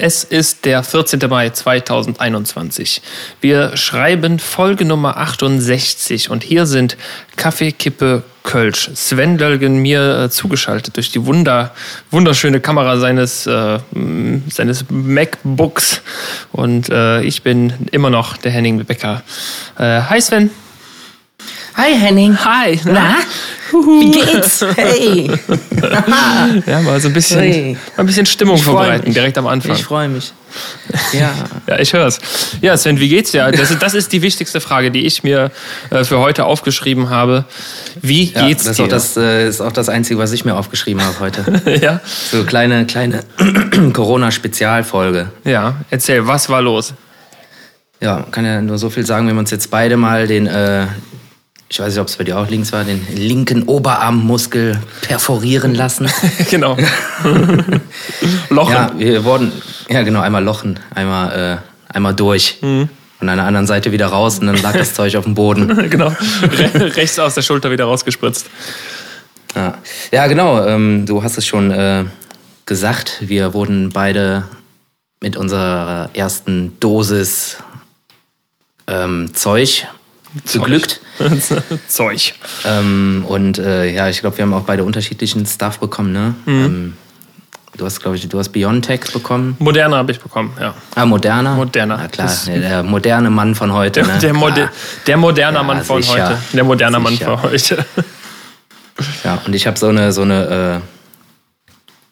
Es ist der 14. Mai 2021. Wir schreiben Folge Nummer 68 und hier sind Kaffee, Kippe, Kölsch. Sven Dölgen mir äh, zugeschaltet durch die wunder, wunderschöne Kamera seines, äh, seines MacBooks und äh, ich bin immer noch der Henning Becker. Äh, hi Sven. Hi Henning. Hi. Na? Wie geht's? Hey. ja, mal so ein bisschen, hey. ein bisschen Stimmung vorbereiten, mich. direkt am Anfang. Ich freue mich. Ja. ja, ich höre es. Ja, Sven, wie geht's dir? Das ist, das ist die wichtigste Frage, die ich mir äh, für heute aufgeschrieben habe. Wie ja, geht's das dir? Ist das äh, ist auch das Einzige, was ich mir aufgeschrieben habe heute. ja. So kleine, kleine Corona-Spezialfolge. Ja, erzähl, was war los? Ja, kann ja nur so viel sagen, wenn wir uns jetzt beide mal den, äh, ich weiß nicht, ob es bei dir auch links war, den linken Oberarmmuskel perforieren lassen. genau. Lochen. Ja, wir wurden, ja genau, einmal lochen, einmal, äh, einmal durch. Mhm. Und an der anderen Seite wieder raus und dann lag das Zeug auf dem Boden. genau. Re rechts aus der Schulter wieder rausgespritzt. Ja, ja genau. Ähm, du hast es schon äh, gesagt. Wir wurden beide mit unserer ersten Dosis ähm, Zeug beglückt. Zeug. Ähm, und äh, ja, ich glaube, wir haben auch beide unterschiedlichen Stuff bekommen, ne? Mhm. Ähm, du hast, glaube ich, du hast Biontech bekommen. Moderna habe ich bekommen, ja. Ah, Moderna? Moderna. Ja, klar, der, der, moderne Mann von heute. Der, ne? der, Mode, der moderne ja, Mann von sicher. heute. Der moderne Mann von heute. ja, und ich habe so eine, so eine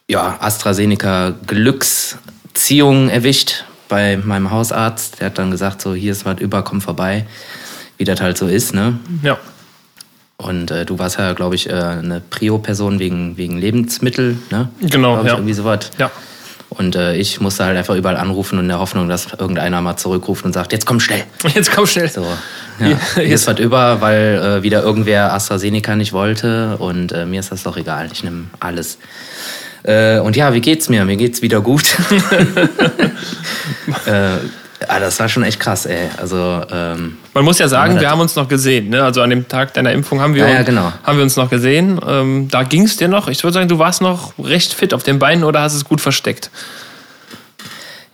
äh, ja, AstraZeneca Glücksziehung erwischt bei meinem Hausarzt. Der hat dann gesagt, so hier ist was über, komm vorbei. Wie das halt so ist, ne? Ja. Und äh, du warst ja, glaube ich, äh, eine Prio-Person wegen, wegen Lebensmittel, ne? Genau, ja. Irgendwie sowas. Ja. Und äh, ich musste halt einfach überall anrufen und in der Hoffnung, dass irgendeiner mal zurückruft und sagt, jetzt komm schnell. Jetzt komm schnell. So, ja. Hier ist was über, weil äh, wieder irgendwer AstraZeneca nicht wollte und äh, mir ist das doch egal. Ich nehme alles. Äh, und ja, wie geht's mir? Mir geht's wieder gut. ja, das war schon echt krass, ey. Also, ähm, Man muss ja sagen, wir haben uns noch gesehen. Ne? Also an dem Tag deiner Impfung haben wir, ja, ja, genau. haben wir uns noch gesehen. Ähm, da ging es dir noch. Ich würde sagen, du warst noch recht fit auf den Beinen oder hast es gut versteckt?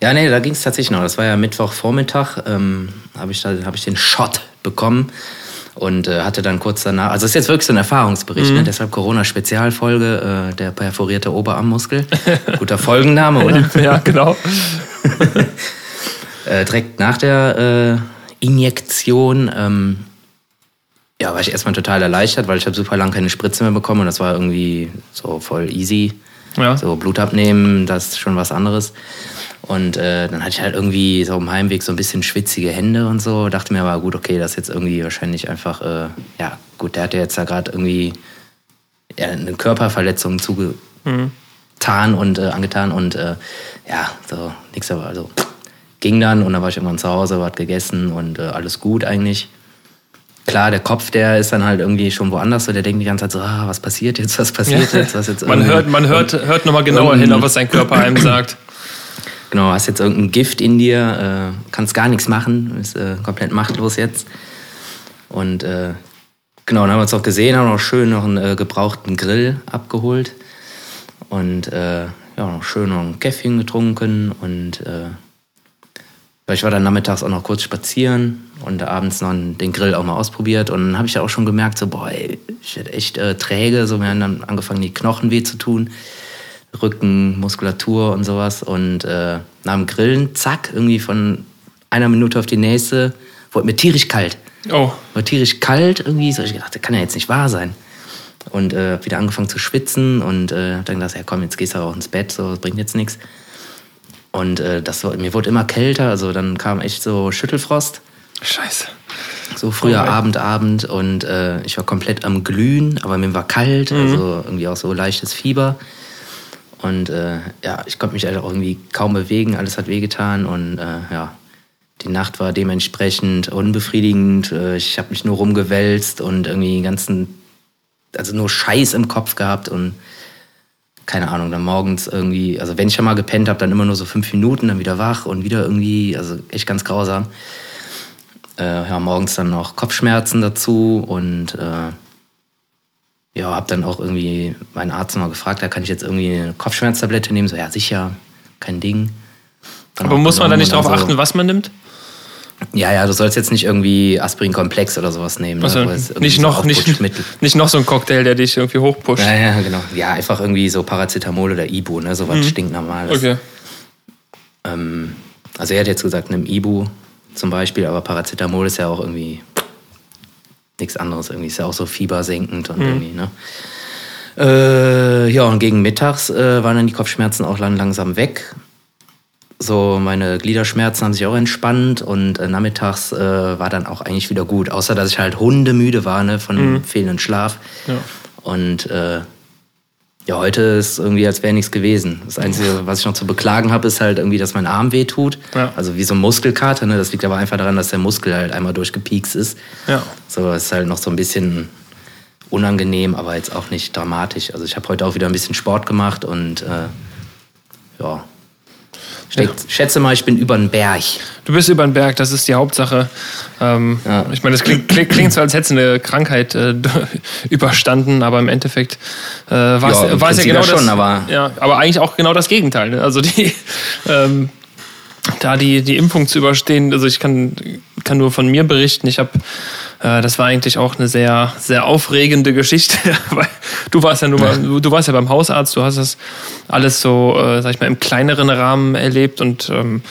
Ja, nee, da ging es tatsächlich noch. Das war ja Mittwochvormittag. Ähm, habe ich, hab ich den Shot bekommen und äh, hatte dann kurz danach, also das ist jetzt wirklich so ein Erfahrungsbericht, ne? mhm. ne? deshalb Corona-Spezialfolge, äh, der perforierte Oberarmmuskel. Guter Folgenname, oder? ja, genau. äh, direkt nach der äh, Injektion ähm, ja, war ich erstmal total erleichtert, weil ich habe super lange keine Spritze mehr bekommen und das war irgendwie so voll easy. Ja. So Blut abnehmen, das ist schon was anderes. Und äh, dann hatte ich halt irgendwie so im Heimweg so ein bisschen schwitzige Hände und so. Dachte mir aber, gut, okay, das ist jetzt irgendwie wahrscheinlich einfach, äh, ja, gut, der hat ja jetzt da gerade irgendwie ja, eine Körperverletzung zugetan mhm. und äh, angetan und äh, ja, so nichts, aber also ging dann und dann war ich irgendwann zu Hause, was gegessen und äh, alles gut eigentlich. Klar, der Kopf, der ist dann halt irgendwie schon woanders, so der denkt die ganze Zeit so, ah, was passiert jetzt, was passiert ja. jetzt, was jetzt Man hört, man hört, hört nochmal genauer hin, was sein Körper einem sagt. Genau, hast jetzt irgendein Gift in dir, äh, kannst gar nichts machen, ist äh, komplett machtlos jetzt. Und äh, genau, dann haben wir uns auch gesehen, haben noch schön noch einen äh, gebrauchten Grill abgeholt. Und äh, ja, noch schön noch ein Käffchen getrunken und äh, ich war dann nachmittags auch noch kurz spazieren und abends noch den Grill auch mal ausprobiert. Und dann habe ich ja auch schon gemerkt, so, boah, ey, ich werde echt äh, träge. So, mir haben dann angefangen, die Knochen weh zu tun. Rücken, Muskulatur und sowas. Und äh, nach dem Grillen, zack, irgendwie von einer Minute auf die nächste, wurde mir tierisch kalt. Oh. War tierisch kalt irgendwie. So, ich gedacht, das kann ja jetzt nicht wahr sein. Und äh, wieder angefangen zu schwitzen und äh, dann gedacht, ja komm, jetzt gehst du auch ins Bett, so, das bringt jetzt nichts. Und äh, das, mir wurde immer kälter, also dann kam echt so Schüttelfrost. Scheiße. So früher oh, Abend, Abend und äh, ich war komplett am Glühen, aber mir war kalt, mhm. also irgendwie auch so leichtes Fieber. Und äh, ja, ich konnte mich halt auch irgendwie kaum bewegen, alles hat wehgetan und äh, ja, die Nacht war dementsprechend unbefriedigend. Äh, ich habe mich nur rumgewälzt und irgendwie den ganzen, also nur Scheiß im Kopf gehabt und keine Ahnung, dann morgens irgendwie, also wenn ich schon mal gepennt habe, dann immer nur so fünf Minuten, dann wieder wach und wieder irgendwie, also echt ganz grausam. Äh, ja, morgens dann noch Kopfschmerzen dazu und äh, ja, habe dann auch irgendwie meinen Arzt mal gefragt, da kann ich jetzt irgendwie eine Kopfschmerztablette nehmen? So, ja, sicher, kein Ding. dann Aber muss man da nicht darauf so achten, was man nimmt? Ja, ja, du sollst jetzt nicht irgendwie Aspirin-Komplex oder sowas nehmen. Ne? Also, nicht, noch, so nicht, nicht noch so ein Cocktail, der dich irgendwie hochpusht. Ja, ja, genau. Ja, einfach irgendwie so Paracetamol oder Ibu, ne? sowas mhm. stinknormales. Okay. Ähm, also er hat jetzt gesagt, nimm Ibu zum Beispiel, aber Paracetamol ist ja auch irgendwie nichts anderes. Irgendwie ist ja auch so fiebersenkend und mhm. irgendwie, ne? Äh, ja, und gegen mittags äh, waren dann die Kopfschmerzen auch lang, langsam weg. So, meine Gliederschmerzen haben sich auch entspannt und äh, nachmittags äh, war dann auch eigentlich wieder gut. Außer, dass ich halt hundemüde war, ne, von mhm. fehlendem Schlaf. Ja. Und äh, ja, heute ist irgendwie, als wäre nichts gewesen. Das Einzige, was ich noch zu beklagen habe, ist halt irgendwie, dass mein Arm weh tut. Ja. Also wie so ein Muskelkater. Ne? Das liegt aber einfach daran, dass der Muskel halt einmal durchgepiekst ist. Ja. So, ist halt noch so ein bisschen unangenehm, aber jetzt auch nicht dramatisch. Also ich habe heute auch wieder ein bisschen Sport gemacht und äh, ja, schätze mal, ich bin über den Berg. Du bist über den Berg, das ist die Hauptsache. Ähm, ja. Ich meine, das klingt, klingt, so, als hättest du eine Krankheit äh, überstanden, aber im Endeffekt äh, war es ja, ja, genau schon, das. Aber, ja, aber eigentlich auch genau das Gegenteil. Ne? Also die, ähm, da die, die Impfung zu überstehen, also ich kann, kann nur von mir berichten. Ich habe äh, das war eigentlich auch eine sehr, sehr aufregende Geschichte, weil du warst ja nur du, du warst ja beim Hausarzt, du hast das alles so, äh, sag ich mal, im kleineren Rahmen erlebt und ähm,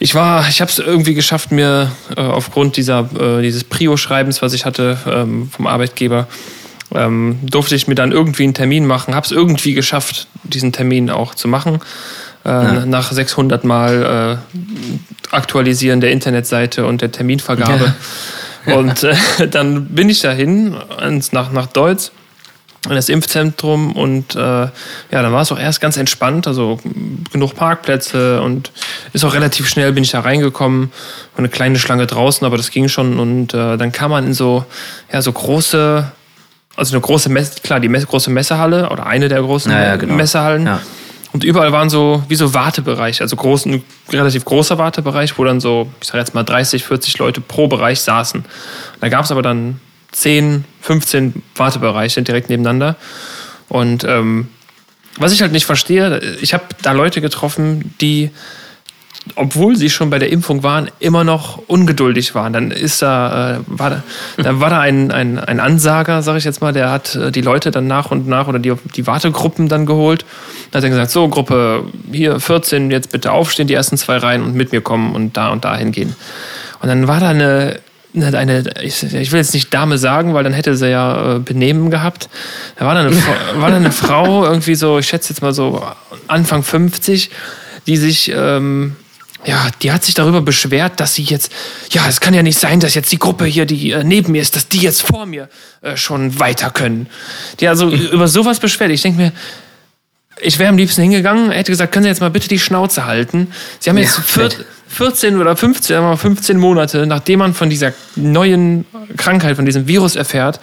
ich war, ich habe es irgendwie geschafft, mir äh, aufgrund dieser, äh, dieses Prio-Schreibens, was ich hatte ähm, vom Arbeitgeber, ähm, durfte ich mir dann irgendwie einen Termin machen, habe es irgendwie geschafft, diesen Termin auch zu machen. Äh, ja. Nach 600 Mal äh, Aktualisieren der Internetseite und der Terminvergabe. Ja. Und äh, dann bin ich dahin nach, nach Deutsch in das Impfzentrum und äh, ja, dann war es auch erst ganz entspannt, also genug Parkplätze und ist auch relativ schnell bin ich da reingekommen, war eine kleine Schlange draußen, aber das ging schon und äh, dann kam man in so ja so große, also eine große Messe, klar die Messe, große Messehalle oder eine der großen ja, ja, genau. Messehallen. Ja. Und überall waren so wie so Wartebereiche, also groß, ein relativ großer Wartebereich, wo dann so, ich sag jetzt mal 30, 40 Leute pro Bereich saßen. Da gab es aber dann 10, 15 Wartebereiche direkt nebeneinander. Und ähm, was ich halt nicht verstehe, ich habe da Leute getroffen, die obwohl sie schon bei der Impfung waren, immer noch ungeduldig waren. Dann ist da, äh, war da, da war da ein, ein, ein Ansager, sage ich jetzt mal, der hat äh, die Leute dann nach und nach oder die, die Wartegruppen dann geholt. Da hat er gesagt, so Gruppe hier 14, jetzt bitte aufstehen, die ersten zwei Reihen und mit mir kommen und da und da hingehen. Und dann war da eine, eine, ich, ich, will jetzt nicht Dame sagen, weil dann hätte sie ja äh, Benehmen gehabt. Da war da, eine, war da eine Frau, irgendwie so, ich schätze jetzt mal so Anfang 50, die sich... Ähm, ja, die hat sich darüber beschwert, dass sie jetzt, ja, es kann ja nicht sein, dass jetzt die Gruppe hier, die äh, neben mir ist, dass die jetzt vor mir äh, schon weiter können. Die also über sowas beschwert. Ich denke mir, ich wäre am liebsten hingegangen, hätte gesagt, können Sie jetzt mal bitte die Schnauze halten. Sie haben jetzt ja, 14 oder 15, 15 Monate, nachdem man von dieser neuen Krankheit, von diesem Virus erfährt,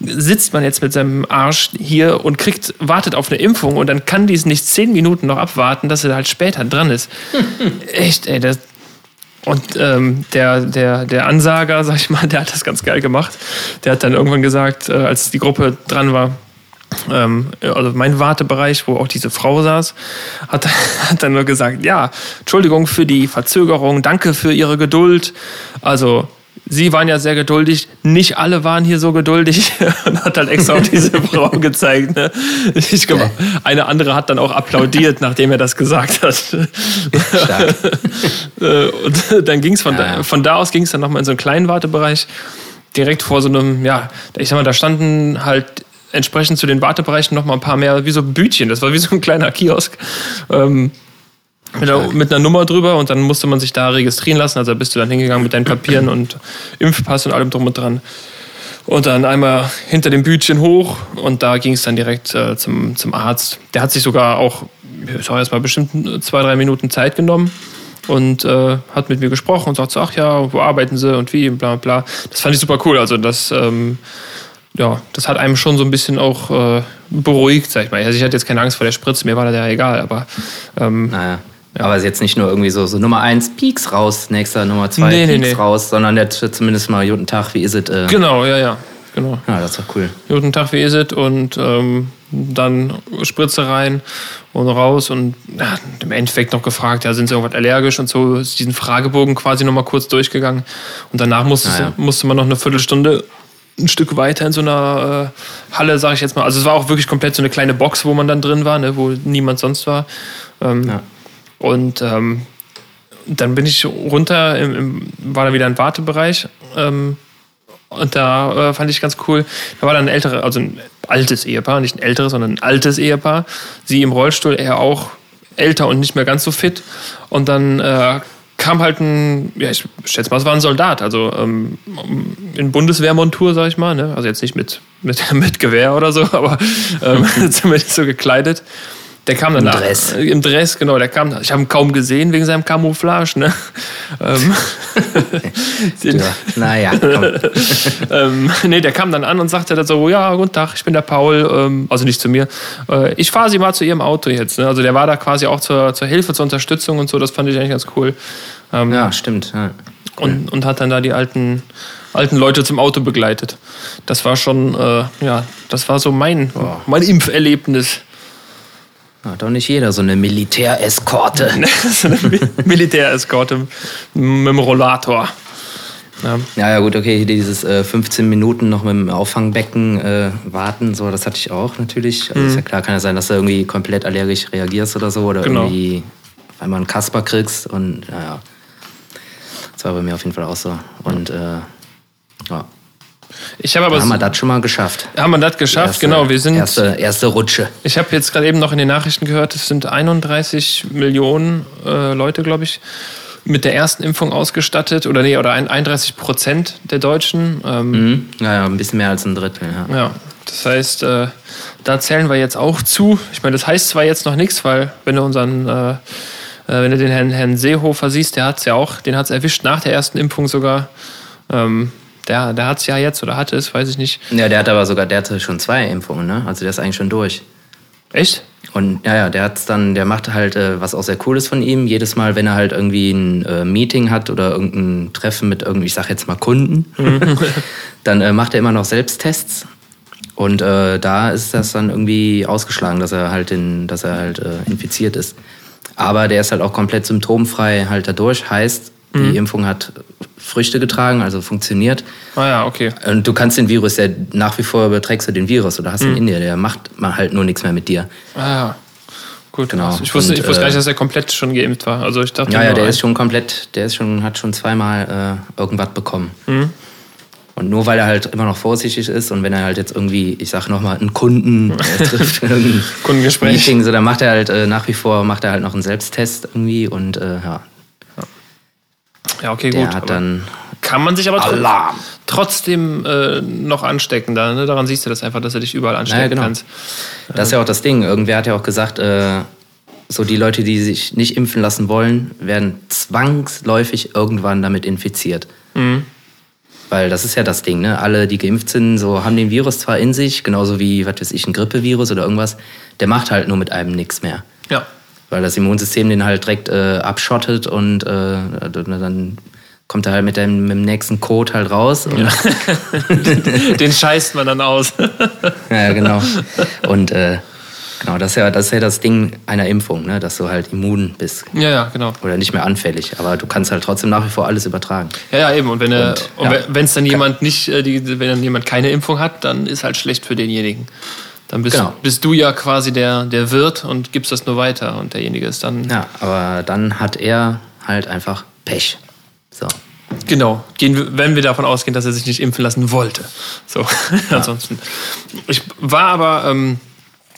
sitzt man jetzt mit seinem Arsch hier und kriegt, wartet auf eine Impfung und dann kann dies nicht 10 Minuten noch abwarten, dass er halt später dran ist. Echt, ey, das, und ähm, der, der, der Ansager, sag ich mal, der hat das ganz geil gemacht. Der hat dann irgendwann gesagt, äh, als die Gruppe dran war, ähm, also mein Wartebereich, wo auch diese Frau saß, hat, hat dann nur gesagt, ja, Entschuldigung für die Verzögerung, danke für Ihre Geduld. Also Sie waren ja sehr geduldig, nicht alle waren hier so geduldig und hat halt extra auf diese Frau gezeigt. Ne? Ich glaube, eine andere hat dann auch applaudiert, nachdem er das gesagt hat. Äh, und dann ging es von, ja. da, von da aus ging es dann nochmal in so einen kleinen Wartebereich, direkt vor so einem, ja, ich sag mal, da standen halt entsprechend zu den Wartebereichen noch mal ein paar mehr, wie so Bütchen. Das war wie so ein kleiner Kiosk. Ähm, mit, einer, mit, einer, Nummer drüber und dann musste man sich da registrieren lassen. Also bist du dann hingegangen mit deinen Papieren und Impfpass und allem drum und dran. Und dann einmal hinter dem Bütchen hoch und da ging es dann direkt äh, zum, zum Arzt. Der hat sich sogar auch, ich sag erst mal bestimmt zwei, drei Minuten Zeit genommen und äh, hat mit mir gesprochen und sagt so, ach ja, wo arbeiten sie und wie, bla bla. Das fand ich super cool. Also das ähm, ja, das hat einem schon so ein bisschen auch äh, beruhigt, sag ich mal. Also ich hatte jetzt keine Angst vor der Spritze, mir war das ja egal, aber. Ähm, naja. Ja. Aber es ist jetzt nicht nur irgendwie so, so Nummer eins, Peaks raus, nächster Nummer zwei, nee, Peaks nee, nee. raus, sondern der zumindest mal guten Tag, wie ist es? Äh, genau, ja, ja. genau. Ja, das ist doch cool. Guten Tag, wie ist es? Und ähm, dann Spritze rein und raus und ja, im Endeffekt noch gefragt, ja, sind sie irgendwas allergisch und so ist diesen Fragebogen quasi nochmal kurz durchgegangen. Und danach musste, ja, ja. musste man noch eine Viertelstunde ein Stück weiter in so einer äh, Halle, sage ich jetzt mal. Also es war auch wirklich komplett so eine kleine Box, wo man dann drin war, ne, wo niemand sonst war. Ähm, ja. Und ähm, dann bin ich runter, im, im, war da wieder ein Wartebereich. Ähm, und da äh, fand ich ganz cool. Da war dann ein älteres, also ein altes Ehepaar, nicht ein älteres, sondern ein altes Ehepaar. Sie im Rollstuhl, er auch älter und nicht mehr ganz so fit. Und dann äh, kam halt ein, ja, ich schätze mal, es war ein Soldat, also ähm, in Bundeswehrmontur, sag ich mal. Ne? Also jetzt nicht mit, mit, mit Gewehr oder so, aber ähm, zumindest so gekleidet. Der kam dann Im Dress. Im Dress, genau. Der kam, ich habe ihn kaum gesehen wegen seinem Camouflage. Ne? ähm, ja, naja, ähm, nee, der kam dann an und sagte dann so, ja, guten Tag, ich bin der Paul, ähm, also nicht zu mir. Äh, ich fahre Sie mal zu Ihrem Auto jetzt. Ne? Also der war da quasi auch zur, zur Hilfe, zur Unterstützung und so. Das fand ich eigentlich ganz cool. Ähm, ja, stimmt. Ja. Und, und hat dann da die alten, alten Leute zum Auto begleitet. Das war schon, äh, ja, das war so mein, mein Impferlebnis. Hat doch nicht jeder so eine Militäreskorte. so eine Militäreskorte mit dem Rollator. Ja. ja, ja, gut, okay, dieses äh, 15 Minuten noch mit dem Auffangbecken äh, warten, so, das hatte ich auch natürlich. Also mhm. ist ja klar, kann ja sein, dass du irgendwie komplett allergisch reagierst oder so oder genau. irgendwie einmal einen Kasper kriegst und ja, ja. Das war bei mir auf jeden Fall auch so. Und äh, ja. Ich habe aber. Da haben wir das schon mal geschafft. Haben wir das geschafft, erste, genau. Wir sind. Erste, erste Rutsche. Ich habe jetzt gerade eben noch in den Nachrichten gehört, es sind 31 Millionen äh, Leute, glaube ich, mit der ersten Impfung ausgestattet. Oder nee, oder 31 Prozent der Deutschen. Ähm, mhm. Naja, ein bisschen mehr als ein Drittel, ja. Ja. Das heißt, äh, da zählen wir jetzt auch zu. Ich meine, das heißt zwar jetzt noch nichts, weil wenn du unseren. Äh, äh wenn du den Herrn, Herrn Seehofer siehst, der hat es ja auch, den hat es erwischt nach der ersten Impfung sogar. Ähm, der, der hat es ja jetzt oder hatte es, weiß ich nicht. Ja, der hat aber sogar, der hatte schon zwei Impfungen, ne? Also der ist eigentlich schon durch. Echt? Und ja, ja, der hat's dann, der macht halt, äh, was auch sehr cool ist von ihm, jedes Mal, wenn er halt irgendwie ein äh, Meeting hat oder irgendein Treffen mit irgendwie, ich sag jetzt mal Kunden, dann äh, macht er immer noch Selbsttests. Und äh, da ist das dann irgendwie ausgeschlagen, dass er halt, in, dass er halt äh, infiziert ist. Aber der ist halt auch komplett symptomfrei halt dadurch. Heißt, die mhm. Impfung hat Früchte getragen, also funktioniert. Ah ja, okay. Und du kannst den Virus ja nach wie vor überträgst du den Virus oder hast ihn mhm. in dir, der macht mal halt nur nichts mehr mit dir. Ah ja. Gut, genau. Ich wusste, Und, ich wusste gar nicht, äh, dass er komplett schon geimpft war. Also ich dachte ja, ja, der ist schon komplett, der ist schon, hat schon zweimal äh, irgendwas bekommen. Mhm. Und nur weil er halt immer noch vorsichtig ist und wenn er halt jetzt irgendwie, ich sag nochmal, einen Kunden äh, trifft, Kundengespräch. Meeting, so, dann macht er halt äh, nach wie vor, macht er halt noch einen Selbsttest irgendwie und äh, ja, ja, okay, der gut. Hat dann kann man sich aber Alarm. trotzdem äh, noch anstecken. Da, ne? Daran siehst du das einfach, dass du dich überall anstecken ja, genau. kannst. Das ist ja auch das Ding. Irgendwer hat ja auch gesagt, äh, so die Leute, die sich nicht impfen lassen wollen, werden zwangsläufig irgendwann damit infiziert. Mhm. Weil das ist ja das Ding, ne? Alle, die geimpft sind, so haben den Virus zwar in sich, genauso wie, was weiß ich, ein Grippevirus oder irgendwas, der macht halt nur mit einem nichts mehr. Ja weil das Immunsystem den halt direkt äh, abschottet und äh, dann kommt er halt mit dem, mit dem nächsten Code halt raus. Ja. den scheißt man dann aus. ja, genau. Und äh, genau, das ist, ja, das ist ja das Ding einer Impfung, ne? dass du halt immun bist. Ja, ja, genau. Oder nicht mehr anfällig, aber du kannst halt trotzdem nach wie vor alles übertragen. Ja, ja, eben. Und wenn und, und ja. es dann jemand nicht, äh, wenn dann jemand keine Impfung hat, dann ist halt schlecht für denjenigen. Dann bist, genau. bist du ja quasi der, der Wirt und gibst das nur weiter und derjenige ist dann. Ja, aber dann hat er halt einfach Pech. So. Genau, gehen, wenn wir davon ausgehen, dass er sich nicht impfen lassen wollte. So, ja. ansonsten. Ich war aber, ähm,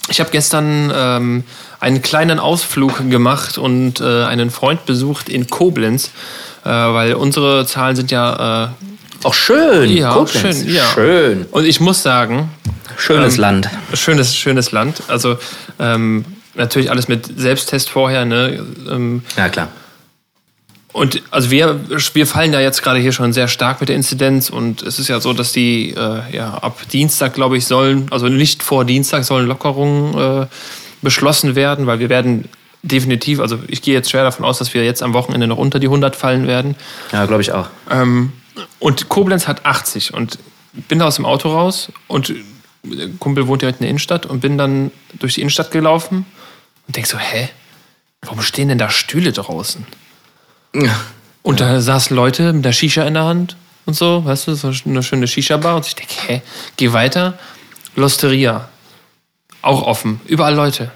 ich habe gestern ähm, einen kleinen Ausflug gemacht und äh, einen Freund besucht in Koblenz, äh, weil unsere Zahlen sind ja. Äh, auch schön, ja, Koblenz. schön, ja. Schön. Und ich muss sagen, Schönes ähm, Land. Schönes, schönes Land. Also ähm, natürlich alles mit Selbsttest vorher. Ne? Ähm, ja, klar. Und also wir, wir fallen da jetzt gerade hier schon sehr stark mit der Inzidenz und es ist ja so, dass die äh, ja ab Dienstag, glaube ich, sollen, also nicht vor Dienstag sollen Lockerungen äh, beschlossen werden, weil wir werden definitiv, also ich gehe jetzt schwer davon aus, dass wir jetzt am Wochenende noch unter die 100 fallen werden. Ja, glaube ich auch. Ähm, und Koblenz hat 80 und bin da aus dem Auto raus und der Kumpel wohnt direkt in der Innenstadt und bin dann durch die Innenstadt gelaufen und denk so, hä, warum stehen denn da Stühle draußen? Und da saßen Leute mit der Shisha in der Hand und so, weißt du, so eine schöne Shisha-Bar. Und ich denke, hä, geh weiter. Losteria. Auch offen. Überall Leute.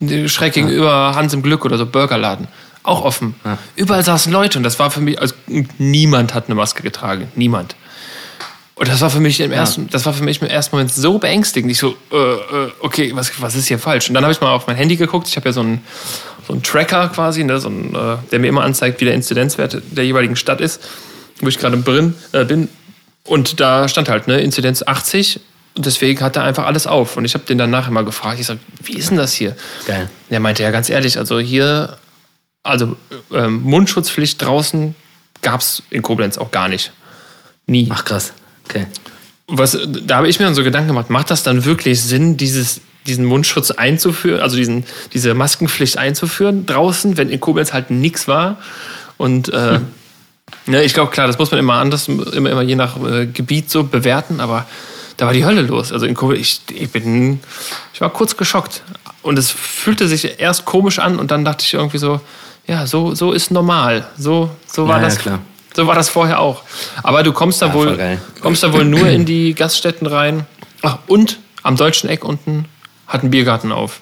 Schräg ja. gegenüber Hans im Glück oder so, Burgerladen. Auch offen. Ja. Überall saßen Leute und das war für mich, also niemand hat eine Maske getragen. Niemand. Und das war für mich im ersten, ja. das war für mich im ersten Moment so beängstigend. Ich so, äh, äh, okay, was, was ist hier falsch? Und dann habe ich mal auf mein Handy geguckt. Ich habe ja so einen, so einen Tracker quasi, ne, so einen, äh, der mir immer anzeigt, wie der Inzidenzwert der jeweiligen Stadt ist, wo ich gerade bin, äh, bin. Und da stand halt, ne, Inzidenz 80. Und deswegen hat er einfach alles auf. Und ich habe den dann nachher mal gefragt. Ich sage, wie ist denn das hier? Geil. Der meinte ja ganz ehrlich, also hier, also ähm, Mundschutzpflicht draußen gab es in Koblenz auch gar nicht. Nie. Ach krass. Okay. Was, da habe ich mir dann so Gedanken gemacht, macht das dann wirklich Sinn, dieses, diesen Mundschutz einzuführen, also diesen, diese Maskenpflicht einzuführen draußen, wenn in Koblenz halt nichts war? Und äh, hm. ne, ich glaube, klar, das muss man immer anders, immer, immer je nach äh, Gebiet so bewerten, aber da war die Hölle los. Also in Koblenz, ich, ich bin, ich war kurz geschockt. Und es fühlte sich erst komisch an und dann dachte ich irgendwie so, ja, so, so ist normal. So, so war naja, das. Klar. So war das vorher auch. Aber du kommst da ja, wohl, kommst da wohl nur in die Gaststätten rein. Ach, und am deutschen Eck unten hat ein Biergarten auf.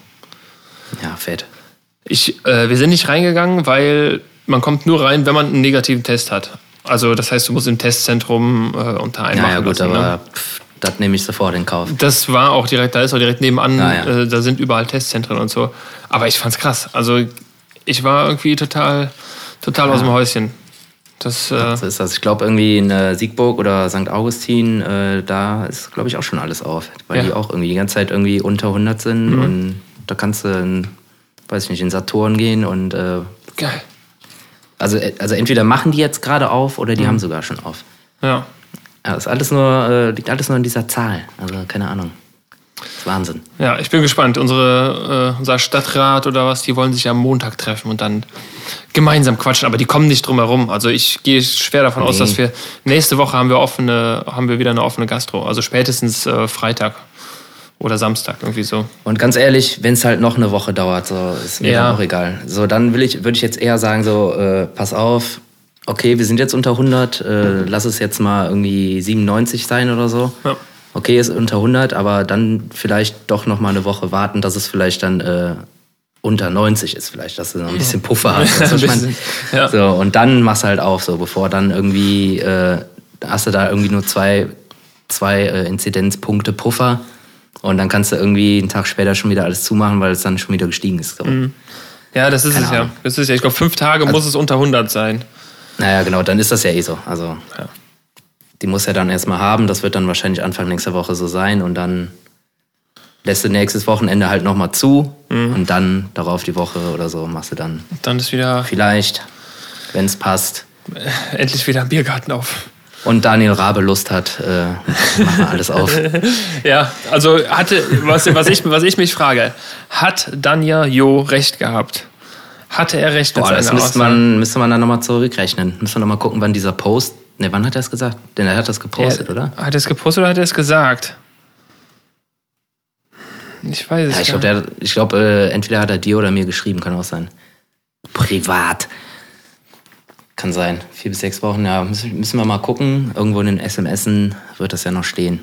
Ja, fett. Ich, äh, wir sind nicht reingegangen, weil man kommt nur rein, wenn man einen negativen Test hat. Also das heißt, du musst im Testzentrum äh, unter einen ja, ja, gut, lassen, aber ne? pff, das nehme ich sofort in Kauf. Das war auch direkt, da ist auch direkt nebenan, ja, ja. Äh, da sind überall Testzentren und so. Aber ich fand's krass. Also ich war irgendwie total, total aus dem Häuschen. Das, äh so ist das. Ich glaube, irgendwie in äh, Siegburg oder St. Augustin, äh, da ist, glaube ich, auch schon alles auf. Weil ja. die auch irgendwie die ganze Zeit irgendwie unter 100 sind. Mhm. Und da kannst du, in, weiß ich nicht, in Saturn gehen und. Äh, Geil. Also, äh, also entweder machen die jetzt gerade auf oder die mhm. haben sogar schon auf. Ja. Ja, ist alles nur, äh, liegt alles nur in dieser Zahl. Also keine Ahnung. Wahnsinn. Ja, ich bin gespannt. Unsere, äh, unser Stadtrat oder was, die wollen sich am Montag treffen und dann gemeinsam quatschen, aber die kommen nicht drum herum. Also ich gehe schwer davon nee. aus, dass wir nächste Woche haben wir offene, haben wir wieder eine offene Gastro. Also spätestens äh, Freitag oder Samstag irgendwie so. Und ganz ehrlich, wenn es halt noch eine Woche dauert, so ist mir ja. auch egal. So dann will ich, würde ich jetzt eher sagen so, äh, pass auf, okay, wir sind jetzt unter 100, äh, lass es jetzt mal irgendwie 97 sein oder so. Ja okay, ist unter 100, aber dann vielleicht doch noch mal eine Woche warten, dass es vielleicht dann äh, unter 90 ist, vielleicht, dass du noch ein bisschen Puffer hast. Also mein, ja. so, und dann machst du halt auf, so bevor dann irgendwie äh, hast du da irgendwie nur zwei, zwei äh, Inzidenzpunkte Puffer und dann kannst du irgendwie einen Tag später schon wieder alles zumachen, weil es dann schon wieder gestiegen ist. So. Mhm. Ja, das ist Keine es Ahnung. ja. Das ist ja. Ich glaube, fünf Tage also, muss es unter 100 sein. Naja, genau, dann ist das ja eh so. Also. Ja die muss er dann erstmal haben. Das wird dann wahrscheinlich Anfang nächster Woche so sein und dann lässt du nächstes Wochenende halt nochmal zu mhm. und dann darauf die Woche oder so machst du dann. Dann ist wieder. Vielleicht, wenn es passt. Endlich wieder ein Biergarten auf. Und Daniel Rabe Lust hat, äh, machen wir alles auf. ja, also hatte, was, was, ich, was ich mich frage, hat Danja Jo recht gehabt? Hatte er recht mit Boah, das müsste man, müsste man dann nochmal zurückrechnen. Müsste man nochmal gucken, wann dieser Post Ne, wann hat er es gesagt? Denn er hat das gepostet, er, oder? Hat er es gepostet oder hat er es gesagt? Ich weiß es ja, ich glaube, glaub, äh, entweder hat er dir oder mir geschrieben, kann auch sein. Privat. Kann sein. Vier bis sechs Wochen, ja, müssen, müssen wir mal gucken. Irgendwo in den SMSen wird das ja noch stehen.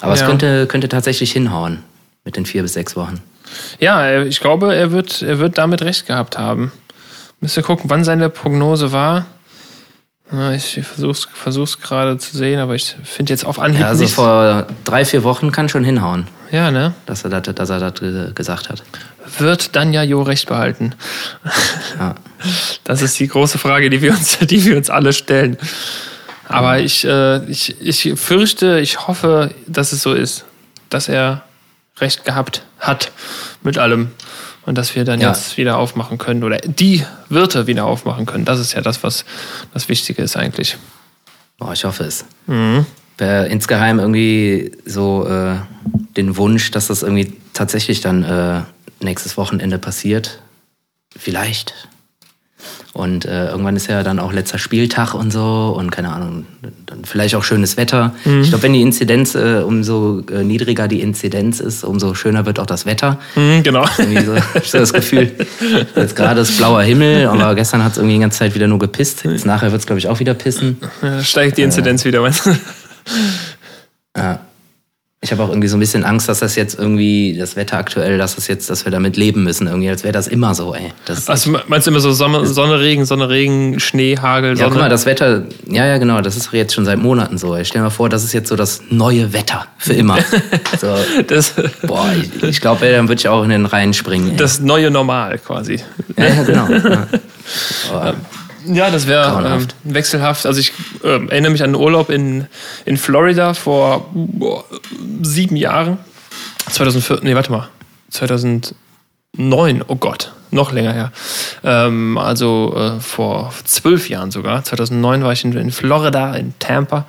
Aber ja. es könnte, könnte tatsächlich hinhauen mit den vier bis sechs Wochen. Ja, ich glaube, er wird, er wird damit recht gehabt haben. Müsste gucken, wann seine Prognose war. Ich versuch's, versuch's gerade zu sehen, aber ich finde jetzt auf Anhieb ja, also vor drei, vier Wochen kann schon hinhauen. Ja, ne? Dass er das, dass er das gesagt hat. Wird dann ja Jo recht behalten? Ja. Das ist die große Frage, die wir uns, die wir uns alle stellen. Aber ich, äh, ich, ich fürchte, ich hoffe, dass es so ist, dass er recht gehabt hat mit allem und dass wir dann ja. jetzt wieder aufmachen können oder die Wirte wieder aufmachen können. Das ist ja das, was das Wichtige ist eigentlich. Boah, ich hoffe es. Mhm. Wäre insgeheim irgendwie so äh, den Wunsch, dass das irgendwie tatsächlich dann äh, nächstes Wochenende passiert. Vielleicht. Und äh, irgendwann ist ja dann auch letzter Spieltag und so und keine Ahnung, dann vielleicht auch schönes Wetter. Mhm. Ich glaube, wenn die Inzidenz, äh, umso äh, niedriger die Inzidenz ist, umso schöner wird auch das Wetter. Mhm, genau. Irgendwie so, ich so das Gefühl, jetzt gerade ist blauer Himmel, aber gestern hat es irgendwie die ganze Zeit wieder nur gepisst. Jetzt nachher wird es, glaube ich, auch wieder pissen. Ja, steigt die Inzidenz wieder, meinst du? Ja ich habe auch irgendwie so ein bisschen Angst, dass das jetzt irgendwie, das Wetter aktuell, dass das jetzt, dass wir damit leben müssen, irgendwie, als wäre das immer so, ey. Das also meinst du immer so Sonne, Sonne, Regen, Sonne, Regen, Schnee, Hagel, Sonne? Ja, guck mal, das Wetter, ja, ja, genau, das ist jetzt schon seit Monaten so. Ey. Stell dir mal vor, das ist jetzt so das neue Wetter für immer. so, das, boah, ich, ich glaube, dann würde ich auch in den Reihen springen. Ey. Das neue Normal quasi. Ja, ja genau. Ja. Oh. Ja, das wäre ähm, wechselhaft. Also ich äh, erinnere mich an einen Urlaub in, in Florida vor boah, sieben Jahren. 2004, nee, warte mal. 2009, oh Gott, noch länger her. Ähm, also äh, vor zwölf Jahren sogar. 2009 war ich in, in Florida, in Tampa.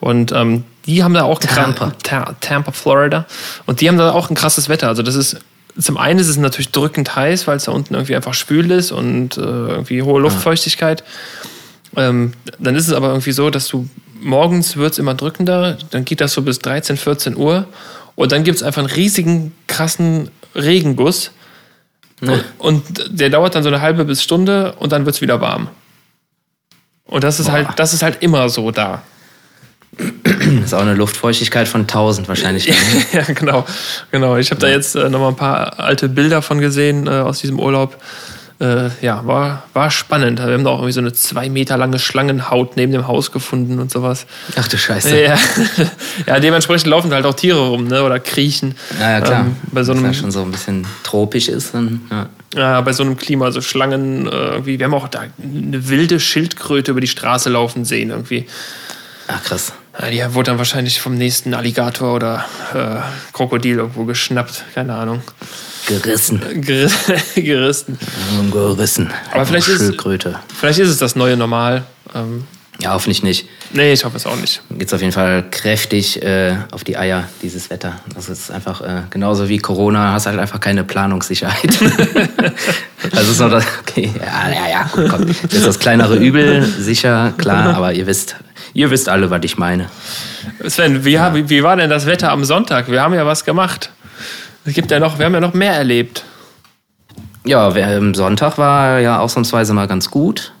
Und ähm, die haben da auch Tampa. Tampa, Florida. Und die haben da auch ein krasses Wetter. Also das ist zum einen ist es natürlich drückend heiß, weil es da unten irgendwie einfach schwül ist und äh, irgendwie hohe Luftfeuchtigkeit. Ähm, dann ist es aber irgendwie so, dass du morgens wird es immer drückender, dann geht das so bis 13, 14 Uhr und dann gibt es einfach einen riesigen, krassen Regenguss. Ja. Und der dauert dann so eine halbe bis Stunde und dann wird es wieder warm. Und das ist halt, das ist halt immer so da. Das ist auch eine Luftfeuchtigkeit von 1000 wahrscheinlich. ja, genau. genau. Ich habe da jetzt äh, noch mal ein paar alte Bilder von gesehen äh, aus diesem Urlaub. Äh, ja, war, war spannend. Wir haben da auch irgendwie so eine zwei Meter lange Schlangenhaut neben dem Haus gefunden und sowas. Ach du Scheiße. Ja, ja dementsprechend laufen halt auch Tiere rum, ne? Oder kriechen. Ja, ja klar. Ähm, bei so einem, Wenn das schon so ein bisschen tropisch ist, dann. Ja. Ja, bei so einem Klima, so Schlangen, äh, irgendwie, wir haben auch da eine wilde Schildkröte über die Straße laufen sehen, irgendwie. Ach, krass. Die wurde dann wahrscheinlich vom nächsten Alligator oder äh, Krokodil irgendwo geschnappt, keine Ahnung. Gerissen. Ger gerissen. Gerissen. Aber vielleicht ist, vielleicht ist es das neue Normal. Ähm, ja, hoffentlich nicht. Nee, ich hoffe es auch nicht. Geht es auf jeden Fall kräftig äh, auf die Eier, dieses Wetter. Das ist einfach äh, genauso wie Corona, hast halt einfach keine Planungssicherheit. das ist noch das, okay, ja, ja, ja, gut, komm. Das ist das kleinere Übel, sicher, klar, aber ihr wisst, Ihr wisst alle, was ich meine. Sven, wie, ja. wie, wie war denn das Wetter am Sonntag? Wir haben ja was gemacht. Es gibt ja noch, wir haben ja noch mehr erlebt. Ja, am Sonntag war ja ausnahmsweise mal ganz gut.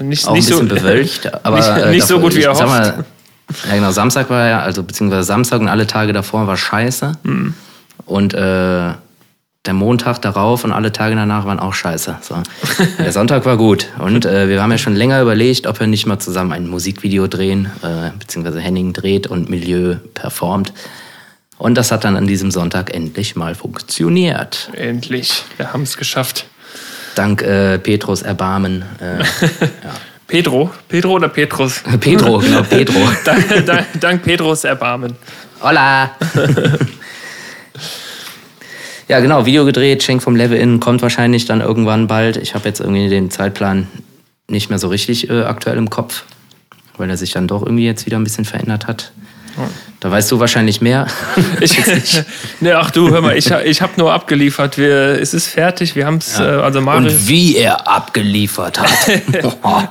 Nicht, auch nicht ein bisschen so, bewölkt, aber nicht, äh, nicht so gut wie erhofft. Mal, ja, genau, Samstag war ja, also beziehungsweise Samstag und alle Tage davor war scheiße. Mhm. Und äh, der Montag darauf und alle Tage danach waren auch scheiße. So. Der Sonntag war gut. Und äh, wir haben ja schon länger überlegt, ob wir nicht mal zusammen ein Musikvideo drehen, äh, beziehungsweise Henning dreht und Milieu performt. Und das hat dann an diesem Sonntag endlich mal funktioniert. Endlich, wir haben es geschafft. Dank äh, Petrus Erbarmen. Äh, ja. Pedro? Pedro oder Petrus? Pedro, genau, Pedro. dank, dank, dank Petrus Erbarmen. Hola! Ja, genau, Video gedreht, Schenk vom Level In kommt wahrscheinlich dann irgendwann bald. Ich habe jetzt irgendwie den Zeitplan nicht mehr so richtig äh, aktuell im Kopf, weil er sich dann doch irgendwie jetzt wieder ein bisschen verändert hat. Da weißt du wahrscheinlich mehr. ich, ne, ach du, hör mal, ich, ich habe nur abgeliefert. Wir, es ist fertig. Wir haben es, ja. äh, also. Und wie er abgeliefert hat.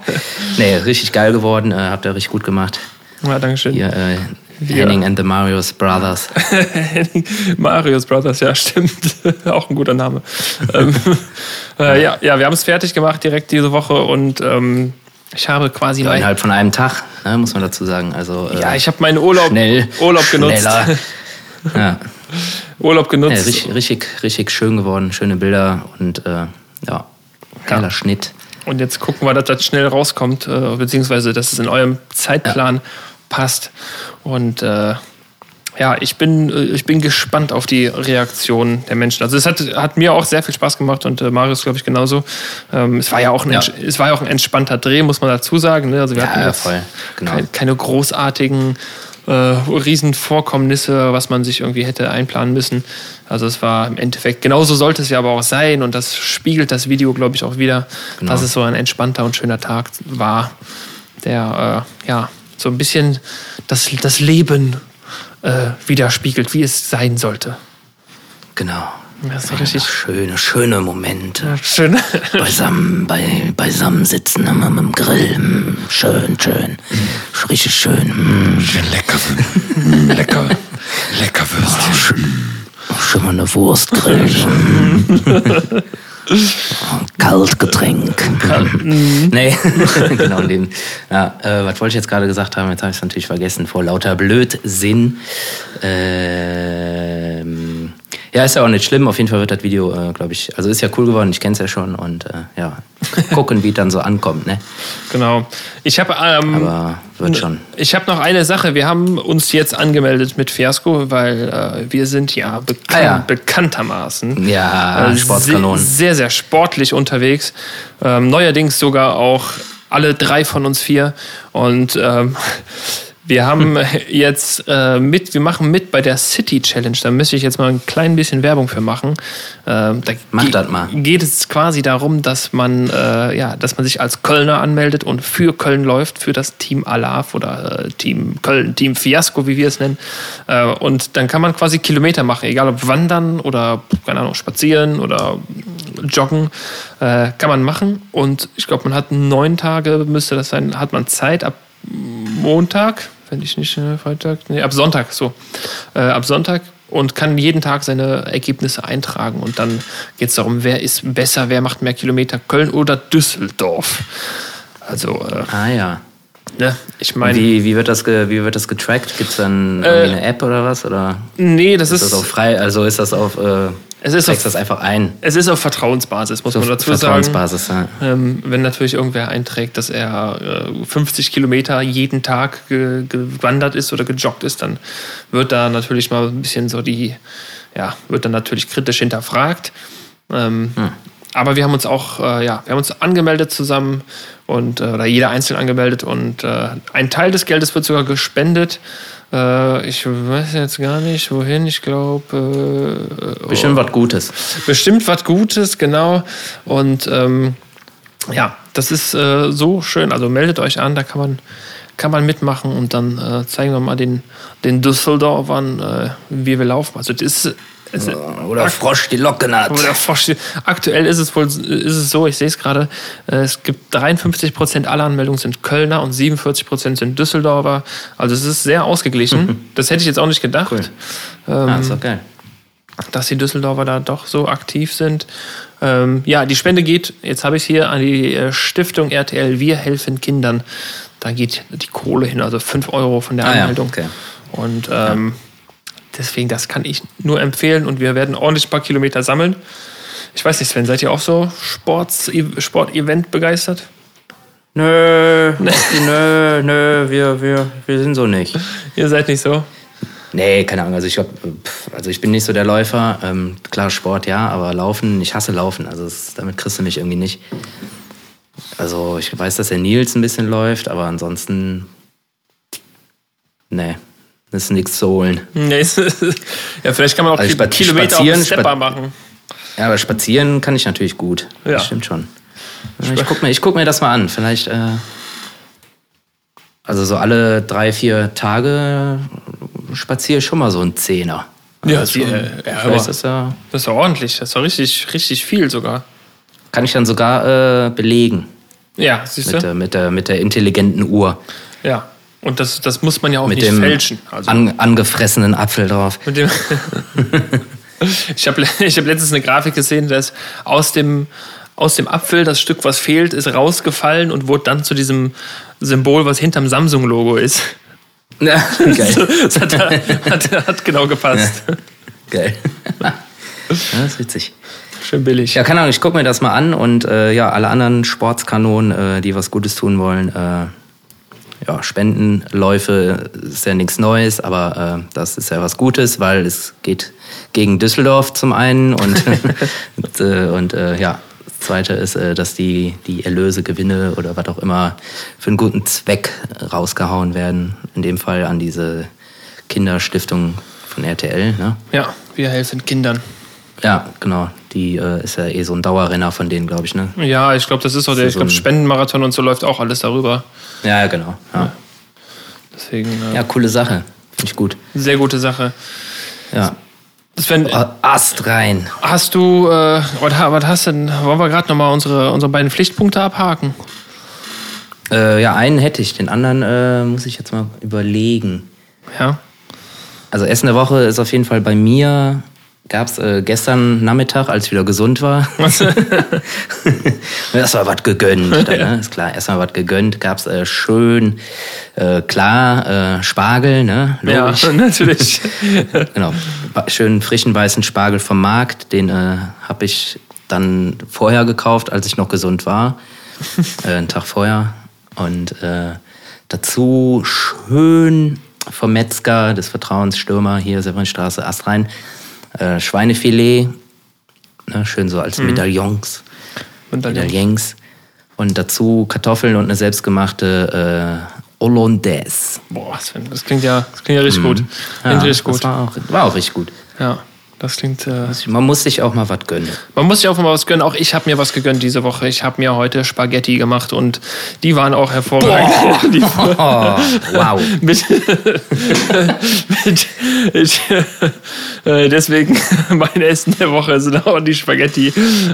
nee, richtig geil geworden. Äh, habt ihr richtig gut gemacht. Ja, danke schön. Hier, äh, Henning and the Marios Brothers. Marios Brothers, ja, stimmt. Auch ein guter Name. ähm, äh, ja, ja, wir haben es fertig gemacht direkt diese Woche und ähm, ich habe quasi. Ja, innerhalb von einem Tag, ne, muss man dazu sagen. Also, äh, ja, ich habe meinen Urlaub, schnell, Urlaub genutzt. ja. Urlaub genutzt. Ja, richtig, richtig, richtig schön geworden, schöne Bilder und äh, ja, geiler ja. Schnitt. Und jetzt gucken wir, dass das schnell rauskommt, äh, beziehungsweise dass es in eurem Zeitplan ja passt. Und äh, ja, ich bin, äh, ich bin gespannt auf die Reaktion der Menschen. Also es hat, hat mir auch sehr viel Spaß gemacht und äh, Marius, glaube ich, genauso. Ähm, es, war ja auch ein, ja. es war ja auch ein entspannter Dreh, muss man dazu sagen. Ne? Also wir ja, hatten ja, voll. Genau. Keine, keine, großartigen äh, Riesenvorkommnisse, was man sich irgendwie hätte einplanen müssen. Also es war im Endeffekt, genauso sollte es ja aber auch sein und das spiegelt das Video, glaube ich, auch wieder, genau. dass es so ein entspannter und schöner Tag war, der äh, ja so ein bisschen das, das Leben äh, widerspiegelt, wie es sein sollte. Genau. Das ist richtig. schöne, schöne Momente. Ja, schön. Beisammen, bei, beisammen sitzen am, am Grill. Mm, schön, schön. Mm. Richtig schön. Mm. Lecker. Mm, lecker. Lecker Würstchen. Oh, schön, schön mal eine Wurst grillen. Kaltgetränk. Kalt. Mhm. nee, genau. Den, ja, äh, was wollte ich jetzt gerade gesagt haben? Jetzt habe ich es natürlich vergessen. Vor lauter Blödsinn. Ähm, ja, ist ja auch nicht schlimm. Auf jeden Fall wird das Video, äh, glaube ich, also ist ja cool geworden. Ich kenne es ja schon und äh, ja, gucken, wie es dann so ankommt. Ne? Genau. Ich habe ähm, aber wird schon. Ich habe noch eine Sache. Wir haben uns jetzt angemeldet mit Fiasco, weil äh, wir sind ja, bekan ah, ja. bekanntermaßen ja, äh, Sportskanonen. sehr, sehr sportlich unterwegs. Ähm, neuerdings sogar auch alle drei von uns vier und ähm, wir haben jetzt äh, mit, wir machen mit bei der City Challenge. Da müsste ich jetzt mal ein klein bisschen Werbung für machen. Äh, da Mach das mal. Geht es quasi darum, dass man, äh, ja, dass man sich als Kölner anmeldet und für Köln läuft, für das Team Alaf oder äh, Team Köln, Team Fiasco, wie wir es nennen. Äh, und dann kann man quasi Kilometer machen, egal ob wandern oder, keine Ahnung, spazieren oder joggen, äh, kann man machen. Und ich glaube, man hat neun Tage, müsste das sein, hat man Zeit ab Montag, wenn ich nicht äh, Freitag, nee, ab Sonntag, so. Äh, ab Sonntag und kann jeden Tag seine Ergebnisse eintragen. Und dann geht es darum, wer ist besser, wer macht mehr Kilometer, Köln oder Düsseldorf. Also. Äh, ah ja. Ne, ich meine. Wie, wie, wird das wie wird das getrackt? Gibt es dann äh, eine App oder was? Oder nee, das ist. Ist das auch frei? Also ist das auf. Äh es ist auf, das einfach ein. Es ist auf Vertrauensbasis, muss so man dazu Vertrauensbasis, sagen. Ja. Ähm, wenn natürlich irgendwer einträgt, dass er äh, 50 Kilometer jeden Tag ge gewandert ist oder gejoggt ist, dann wird da natürlich mal ein bisschen so die, ja, wird dann natürlich kritisch hinterfragt. Ähm, hm. Aber wir haben uns auch, äh, ja, wir haben uns angemeldet zusammen und äh, oder jeder einzeln angemeldet und äh, ein Teil des Geldes wird sogar gespendet äh, ich weiß jetzt gar nicht, wohin. Ich glaube. Äh, bestimmt oh, was Gutes. Bestimmt was Gutes, genau. Und ähm, ja, das ist äh, so schön. Also meldet euch an, da kann man, kann man mitmachen und dann zeigen wir mal den, den Düsseldorfern, wie wir laufen. Also das ist oder Frosch die Locken hat. Oder Frosch die, aktuell ist es wohl ist es so, ich sehe es gerade, äh, es gibt 53 Prozent aller Anmeldungen sind Kölner und 47 Prozent sind Düsseldorfer. Also es ist sehr ausgeglichen. Das hätte ich jetzt auch nicht gedacht. Cool. Ähm, ah, ist okay. Dass die Düsseldorfer da doch so aktiv sind. Ähm, ja, die Spende geht, jetzt habe ich es hier, an die äh, Stiftung RTL Wir helfen Kindern. Da geht die Kohle hin, also 5 Euro von der Anmeldung. Ah, ja. okay. Und ähm, ja Deswegen, das kann ich nur empfehlen und wir werden ordentlich ein paar Kilometer sammeln. Ich weiß nicht, Sven, seid ihr auch so Sport-Event Sport begeistert? Nö, nö, nö, wir, wir, wir sind so nicht. Ihr seid nicht so? Nee, keine Ahnung. Also ich, glaub, also ich bin nicht so der Läufer. Ähm, klar, Sport ja, aber Laufen, ich hasse Laufen. Also das, damit kriegst du mich irgendwie nicht. Also ich weiß, dass der Nils ein bisschen läuft, aber ansonsten. Nee. Das ist nichts zu holen. Nee, ja, vielleicht kann man auch also Kilometer auf den Stepper machen. Ja, aber spazieren kann ich natürlich gut. Ja. Das stimmt schon. Ich guck mir, ich guck mir das mal an. Vielleicht, äh, also so alle drei, vier Tage spaziere ich schon mal so ein Zehner. Ja, also, die, äh, ja aber das, ja, das ist ja ordentlich. Das ist ja richtig, richtig viel sogar. Kann ich dann sogar äh, belegen. Ja, siehst du? Mit, der, mit der intelligenten Uhr. Ja. Und das, das muss man ja auch mit nicht dem fälschen. Also an, angefressenen Apfel drauf. Mit dem ich habe ich hab letztens eine Grafik gesehen, dass aus dem, aus dem Apfel das Stück, was fehlt, ist rausgefallen und wurde dann zu diesem Symbol, was hinterm Samsung-Logo ist. Ja, geil. Das hat, hat, hat genau gepasst. Ja. Geil. Ja, das ist witzig. Schön billig. Ja, keine Ahnung, ich gucke mir das mal an und äh, ja, alle anderen Sportskanonen, äh, die was Gutes tun wollen, äh, ja, Spendenläufe ist ja nichts Neues, aber äh, das ist ja was Gutes, weil es geht gegen Düsseldorf zum einen und, und, äh, und äh, ja, das Zweite ist, äh, dass die, die Erlöse, Gewinne oder was auch immer für einen guten Zweck rausgehauen werden. In dem Fall an diese Kinderstiftung von RTL. Ne? Ja, wir helfen Kindern. Ja, genau. Die äh, ist ja eh so ein Dauerrenner von denen, glaube ich, ne? Ja, ich glaube, das ist auch der, ich glaube, Spendenmarathon und so läuft auch alles darüber. Ja, genau. Ja. Deswegen. Äh, ja, coole Sache. Finde ich gut. Sehr gute Sache. Ja. Sven, äh, Ast rein. Hast du, äh, was, hast du denn, wollen wir gerade nochmal unsere, unsere beiden Pflichtpunkte abhaken? Äh, ja, einen hätte ich, den anderen äh, muss ich jetzt mal überlegen. Ja. Also Essen der Woche ist auf jeden Fall bei mir gab es äh, gestern Nachmittag, als ich wieder gesund war. erstmal was gegönnt. Dann, ne? Ist klar, erstmal was gegönnt. Gab es äh, schön, äh, klar, äh, Spargel, ne? Logisch. Ja, natürlich. genau. Schön frischen weißen Spargel vom Markt. Den äh, habe ich dann vorher gekauft, als ich noch gesund war. äh, einen Tag vorher. Und äh, dazu schön vom Metzger des Vertrauens Stürmer hier Severinstraße Astrein äh, Schweinefilet, ne, schön so als mhm. Medaillons. Medaillons. Und dazu Kartoffeln und eine selbstgemachte äh, Hollandaise. Boah, das klingt ja, das klingt ja richtig mhm. gut. Ja, richtig gut. War auch, war auch richtig gut. Ja. Das klingt. Äh man muss sich auch mal was gönnen. Man muss sich auch mal was gönnen. Auch ich habe mir was gegönnt diese Woche. Ich habe mir heute Spaghetti gemacht und die waren auch hervorragend. Die, oh, wow. mit, mit, ich, äh, deswegen mein Essen der Woche sind auch die Spaghetti.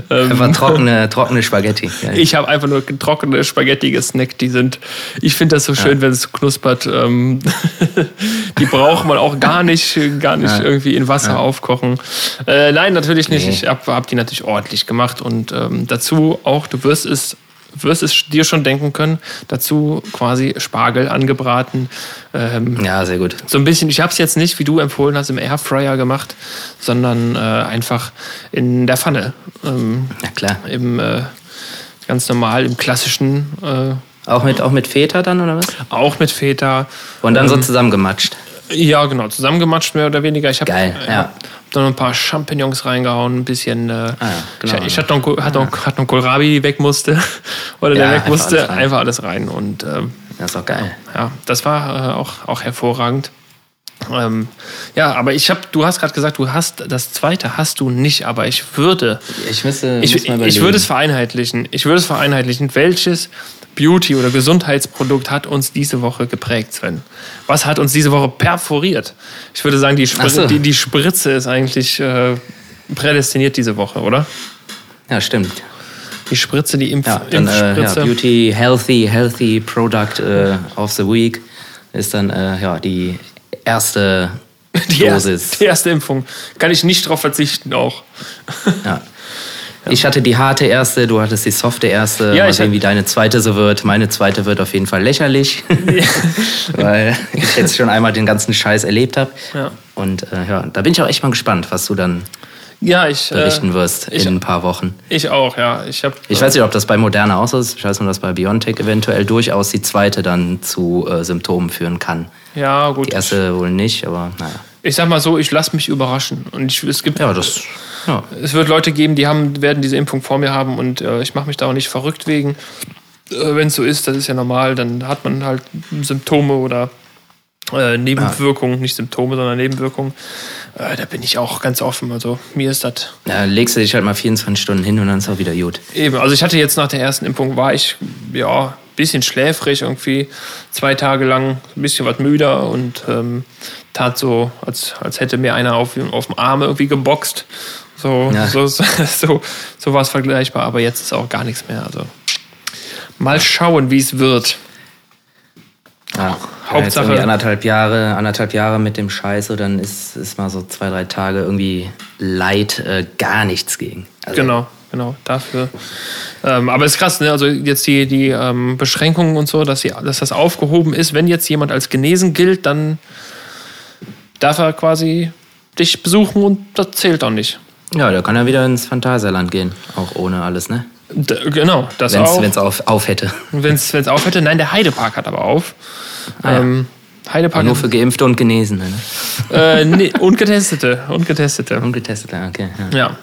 Ähm, einfach trockene, trockene Spaghetti. Ja. Ich habe einfach nur trockene Spaghetti gesnackt. Die sind. Ich finde das so schön, ja. wenn es knuspert. Ähm, die braucht man auch gar nicht, gar nicht ja. irgendwie in Wasser aufkochen. Äh, nein, natürlich nicht. Nee. Ich habe hab die natürlich ordentlich gemacht und ähm, dazu auch, du wirst es wirst es dir schon denken können. Dazu quasi Spargel angebraten. Ähm, ja, sehr gut. So ein bisschen, ich habe es jetzt nicht, wie du empfohlen hast, im Airfryer gemacht, sondern äh, einfach in der Pfanne. Ähm, ja, klar. Im, äh, ganz normal, im klassischen. Äh, auch, mit, auch mit Feta dann, oder was? Auch mit Feta. Und dann ähm, so zusammengematscht. Ja, genau, zusammengematscht mehr oder weniger. Ich habe ja dann noch ein paar Champignons reingehauen, ein bisschen. Äh, ah, ja, genau. Ich, ich hatte noch, hatte noch, hatte noch Kohlrabi, die weg musste. Oder der weg musste. Alles einfach alles rein. Und, ähm, das ist auch geil. Ja, das war äh, auch, auch hervorragend. Ähm, ja, aber ich habe, du hast gerade gesagt, du hast das zweite hast du nicht, aber ich würde, ich, müsste, ich, ich würde es vereinheitlichen. Ich würde es vereinheitlichen. Welches Beauty- oder Gesundheitsprodukt hat uns diese Woche geprägt, Sven? Was hat uns diese Woche perforiert? Ich würde sagen, die, Spritze, so. die, die Spritze ist eigentlich äh, prädestiniert diese Woche, oder? Ja, stimmt. Die Spritze, die Impf ja, dann, Impfspritze. Äh, ja, Beauty, Healthy, Healthy Product äh, of the Week ist dann äh, ja, die erste die Dosis. Erste, die erste Impfung. Kann ich nicht darauf verzichten auch. Ja. Ich hatte die harte erste, du hattest die softe erste. Ja, Mal sehen, wie deine zweite so wird. Meine zweite wird auf jeden Fall lächerlich, weil ich jetzt schon einmal den ganzen Scheiß erlebt habe. Ja. Und äh, ja, da bin ich auch echt mal gespannt, was du dann ja, ich, äh, berichten wirst ich, in ein paar Wochen. Ich auch, ja. Ich, hab, ich weiß nicht, ob das bei Moderna auch so ist. Ich weiß nur, dass bei BioNTech eventuell durchaus die zweite dann zu äh, Symptomen führen kann. Ja, gut. Die erste wohl nicht, aber naja. Ich sag mal so, ich lasse mich überraschen. Und ich, es gibt. Ja, das ja. Es wird Leute geben, die haben, werden diese Impfung vor mir haben und äh, ich mache mich da auch nicht verrückt wegen. Äh, Wenn es so ist, das ist ja normal, dann hat man halt Symptome oder äh, Nebenwirkungen, ja. nicht Symptome, sondern Nebenwirkungen. Äh, da bin ich auch ganz offen. Also mir ist das. Ja, legst du dich halt mal 24 Stunden hin und dann ist auch wieder gut. Eben, also ich hatte jetzt nach der ersten Impfung, war ich ja ein bisschen schläfrig irgendwie, zwei Tage lang ein bisschen was müder und ähm, tat so, als, als hätte mir einer auf, auf dem Arm irgendwie geboxt. So, ja. so, so, so, so war es vergleichbar, aber jetzt ist auch gar nichts mehr. Also mal schauen, wie es wird. Ja, Hauptsache jetzt anderthalb Jahre, anderthalb Jahre mit dem Scheiße, dann ist, ist mal so zwei, drei Tage irgendwie Leid äh, gar nichts gegen. Also genau, genau, dafür. Ähm, aber es ist krass, ne? Also jetzt die, die ähm, Beschränkungen und so, dass, sie, dass das aufgehoben ist. Wenn jetzt jemand als genesen gilt, dann darf er quasi dich besuchen und das zählt auch nicht. Ja, da kann er wieder ins Phantasialand gehen, auch ohne alles, ne? Da, genau, das wenn's, auch. Wenn es auf, auf hätte. Wenn es auf hätte. Nein, der Heidepark hat aber auf. Ah, ja. ähm, Heidepark. Aber nur für Geimpfte und Genesene, ne? äh, nee, und Getestete. Und Getestete. Und Getestete, okay. Ja. ja.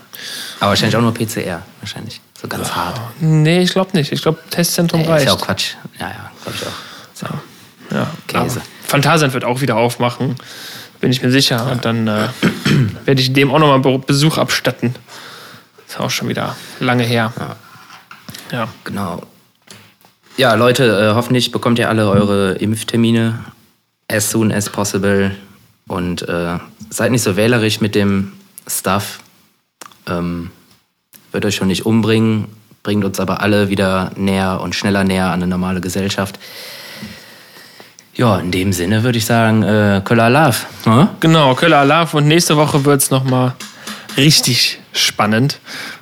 Aber wahrscheinlich auch nur PCR, wahrscheinlich. So ganz oh, hart. Nee, ich glaube nicht. Ich glaube, Testzentrum nee, reicht. Ist ja auch Quatsch. Ja, ja, glaube ich auch. So. Ja, Käse. Phantasialand wird auch wieder aufmachen bin ich mir sicher. Und dann äh, werde ich dem auch nochmal Besuch abstatten. Ist auch schon wieder lange her. Ja. ja. Genau. Ja, Leute, äh, hoffentlich bekommt ihr alle eure Impftermine as soon as possible. Und äh, seid nicht so wählerisch mit dem Stuff. Ähm, wird euch schon nicht umbringen, bringt uns aber alle wieder näher und schneller näher an eine normale Gesellschaft. Ja, in dem Sinne würde ich sagen, äh, Köller Love. Hm? Genau, Köller Love. Und nächste Woche wird es nochmal richtig spannend.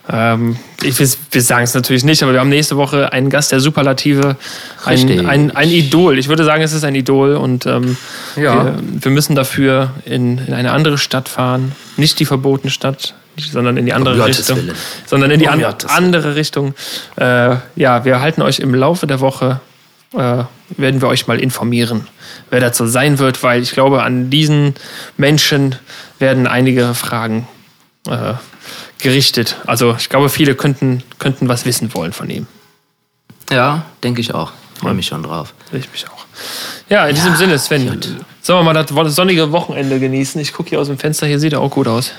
Ähm, ich, wir sagen es natürlich nicht, aber wir haben nächste Woche einen Gast der Superlative, ein, ein, ein Idol. Ich würde sagen, es ist ein Idol und ähm, ja. wir, wir, müssen dafür in, in eine andere Stadt fahren. Nicht die verbotene Stadt, sondern in die andere um Richtung. Willen. Sondern in die um an, andere Richtung. Äh, ja, wir halten euch im Laufe der Woche, äh, werden wir euch mal informieren, wer dazu sein wird, weil ich glaube, an diesen Menschen werden einige Fragen äh, gerichtet. Also ich glaube, viele könnten, könnten was wissen wollen von ihm. Ja, denke ich auch. Freue mich schon drauf. Ich mich auch. Ja, in ja, diesem Sinne, Sven, gut. sollen wir mal das sonnige Wochenende genießen? Ich gucke hier aus dem Fenster, hier sieht er auch gut aus.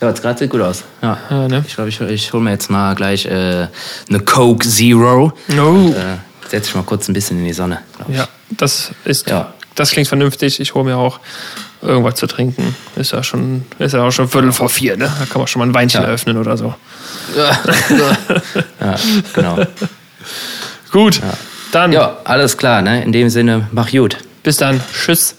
Ja, jetzt gerade sieht gut aus. Ja. ja ne? Ich glaube, ich, ich hole mir jetzt mal gleich äh, eine Coke Zero. Oh. Und, äh, setze ich mal kurz ein bisschen in die Sonne. Ja, das ist. Ja. Das klingt vernünftig. Ich hole mir auch irgendwas zu trinken. Ist ja schon, ist ja auch schon Viertel vor vier, ne? Da kann man schon mal ein Weinchen ja. eröffnen oder so. Ja, ja genau. Gut, dann. Ja, alles klar, ne? In dem Sinne, mach gut. Bis dann. Tschüss.